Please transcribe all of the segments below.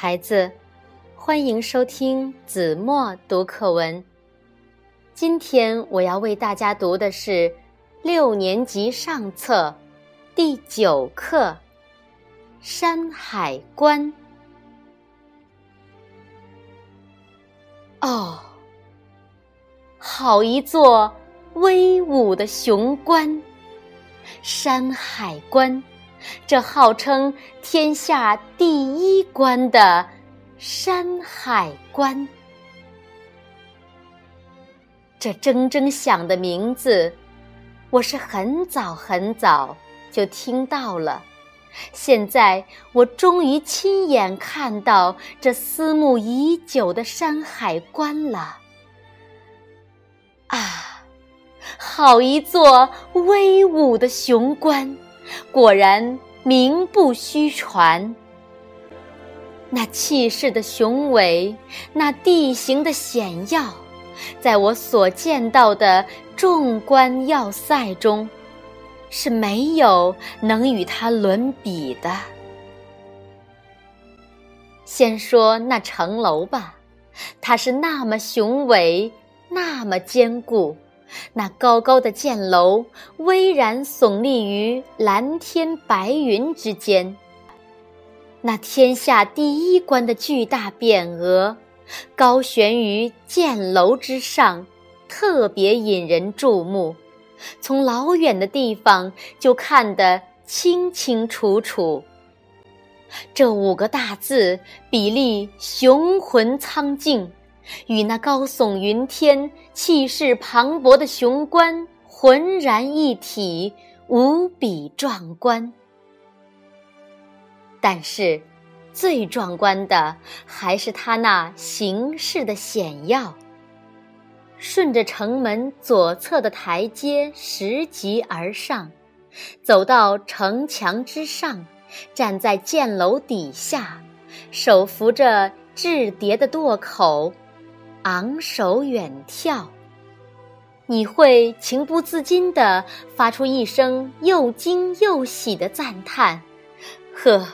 孩子，欢迎收听子墨读课文。今天我要为大家读的是六年级上册第九课《山海关》。哦，好一座威武的雄关，山海关。这号称天下第一关的山海关，这铮铮响的名字，我是很早很早就听到了。现在我终于亲眼看到这思慕已久的山海关了。啊，好一座威武的雄关！果然名不虚传。那气势的雄伟，那地形的险要，在我所见到的众关要塞中，是没有能与它伦比的。先说那城楼吧，它是那么雄伟，那么坚固。那高高的箭楼巍然耸立于蓝天白云之间，那天下第一关的巨大匾额高悬于箭楼之上，特别引人注目。从老远的地方就看得清清楚楚。这五个大字比例雄浑苍劲。与那高耸云天、气势磅礴的雄关浑然一体，无比壮观。但是，最壮观的还是它那形势的险要。顺着城门左侧的台阶拾级而上，走到城墙之上，站在箭楼底下，手扶着雉叠的垛口。昂首远眺，你会情不自禁地发出一声又惊又喜的赞叹：“呵，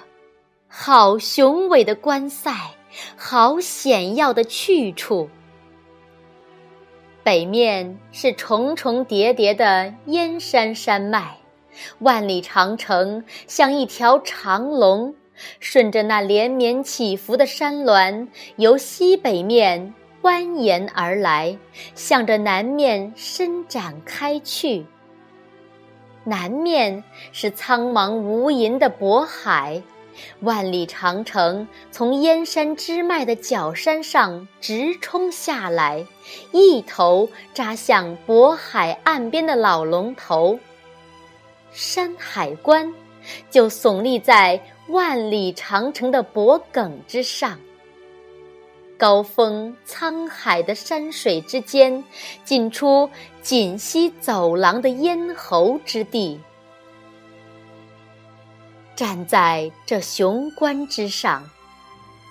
好雄伟的关塞，好险要的去处！”北面是重重叠叠的燕山山脉，万里长城像一条长龙，顺着那连绵起伏的山峦，由西北面。蜿蜒而来，向着南面伸展开去。南面是苍茫无垠的渤海，万里长城从燕山支脉的角山上直冲下来，一头扎向渤海岸边的老龙头。山海关就耸立在万里长城的脖梗之上。高峰沧海的山水之间，进出锦溪走廊的咽喉之地。站在这雄关之上，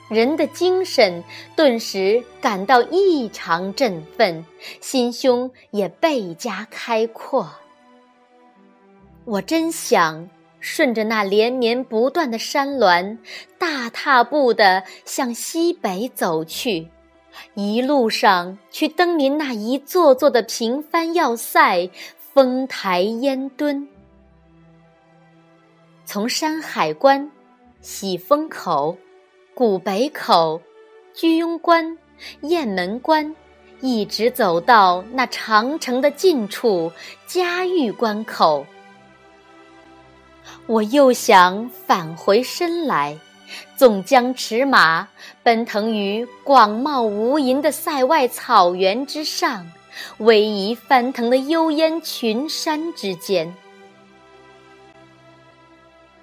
人的精神顿时感到异常振奋，心胸也倍加开阔。我真想。顺着那连绵不断的山峦，大踏步地向西北走去，一路上去登临那一座座的平藩要塞、丰台烟墩。从山海关、喜峰口、古北口、居庸关、雁门关，一直走到那长城的近处嘉峪关口。我又想返回身来，纵将驰马，奔腾于广袤无垠的塞外草原之上，逶迤翻腾的幽烟群山之间。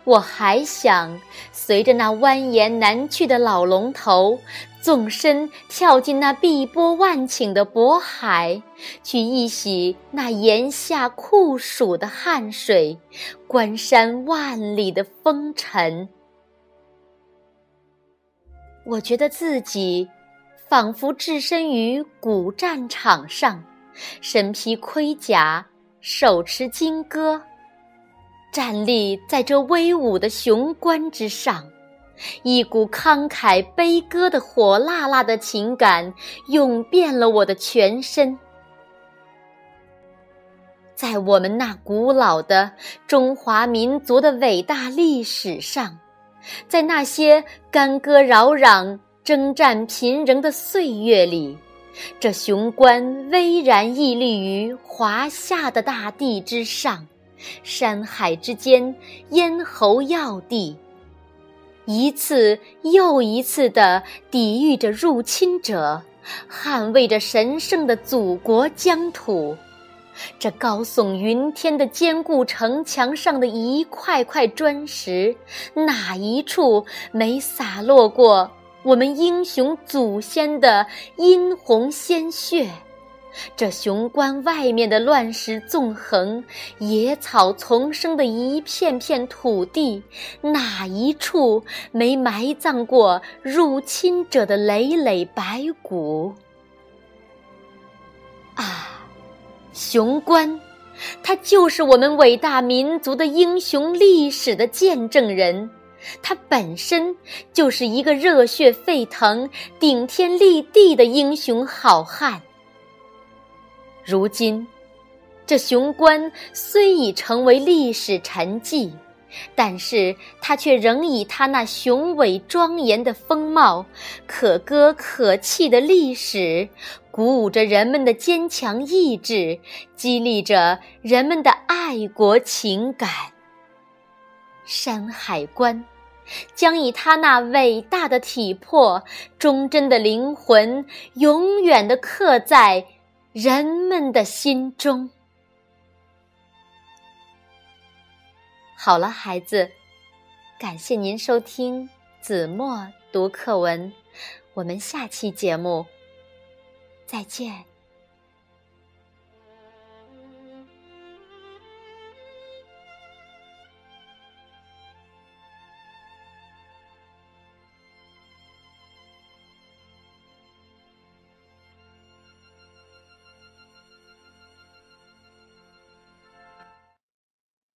我还想随着那蜿蜒难去的老龙头，纵身跳进那碧波万顷的渤海，去一洗那炎夏酷暑的汗水，关山万里的风尘。我觉得自己仿佛置身于古战场上，身披盔甲，手持金戈。站立在这威武的雄关之上，一股慷慨悲歌的火辣辣的情感涌遍了我的全身。在我们那古老的中华民族的伟大历史上，在那些干戈扰攘、征战频仍的岁月里，这雄关巍然屹立于华夏的大地之上，山海之间，咽喉要地，一次又一次地抵御着入侵者，捍卫着神圣的祖国疆土。这高耸云天的坚固城墙上的一块块砖石，哪一处没洒落过我们英雄祖先的殷红鲜血？这雄关外面的乱石纵横、野草丛生的一片片土地，哪一处没埋葬过入侵者的累累白骨？啊！雄关，他就是我们伟大民族的英雄历史的见证人，他本身就是一个热血沸腾、顶天立地的英雄好汉。如今，这雄关虽已成为历史沉寂。但是它却仍以它那雄伟庄严的风貌、可歌可泣的历史，鼓舞着人们的坚强意志，激励着人们的爱国情感。山海关，将以他那伟大的体魄、忠贞的灵魂，永远地刻在人们的心中。好了，孩子，感谢您收听子墨读课文，我们下期节目再见。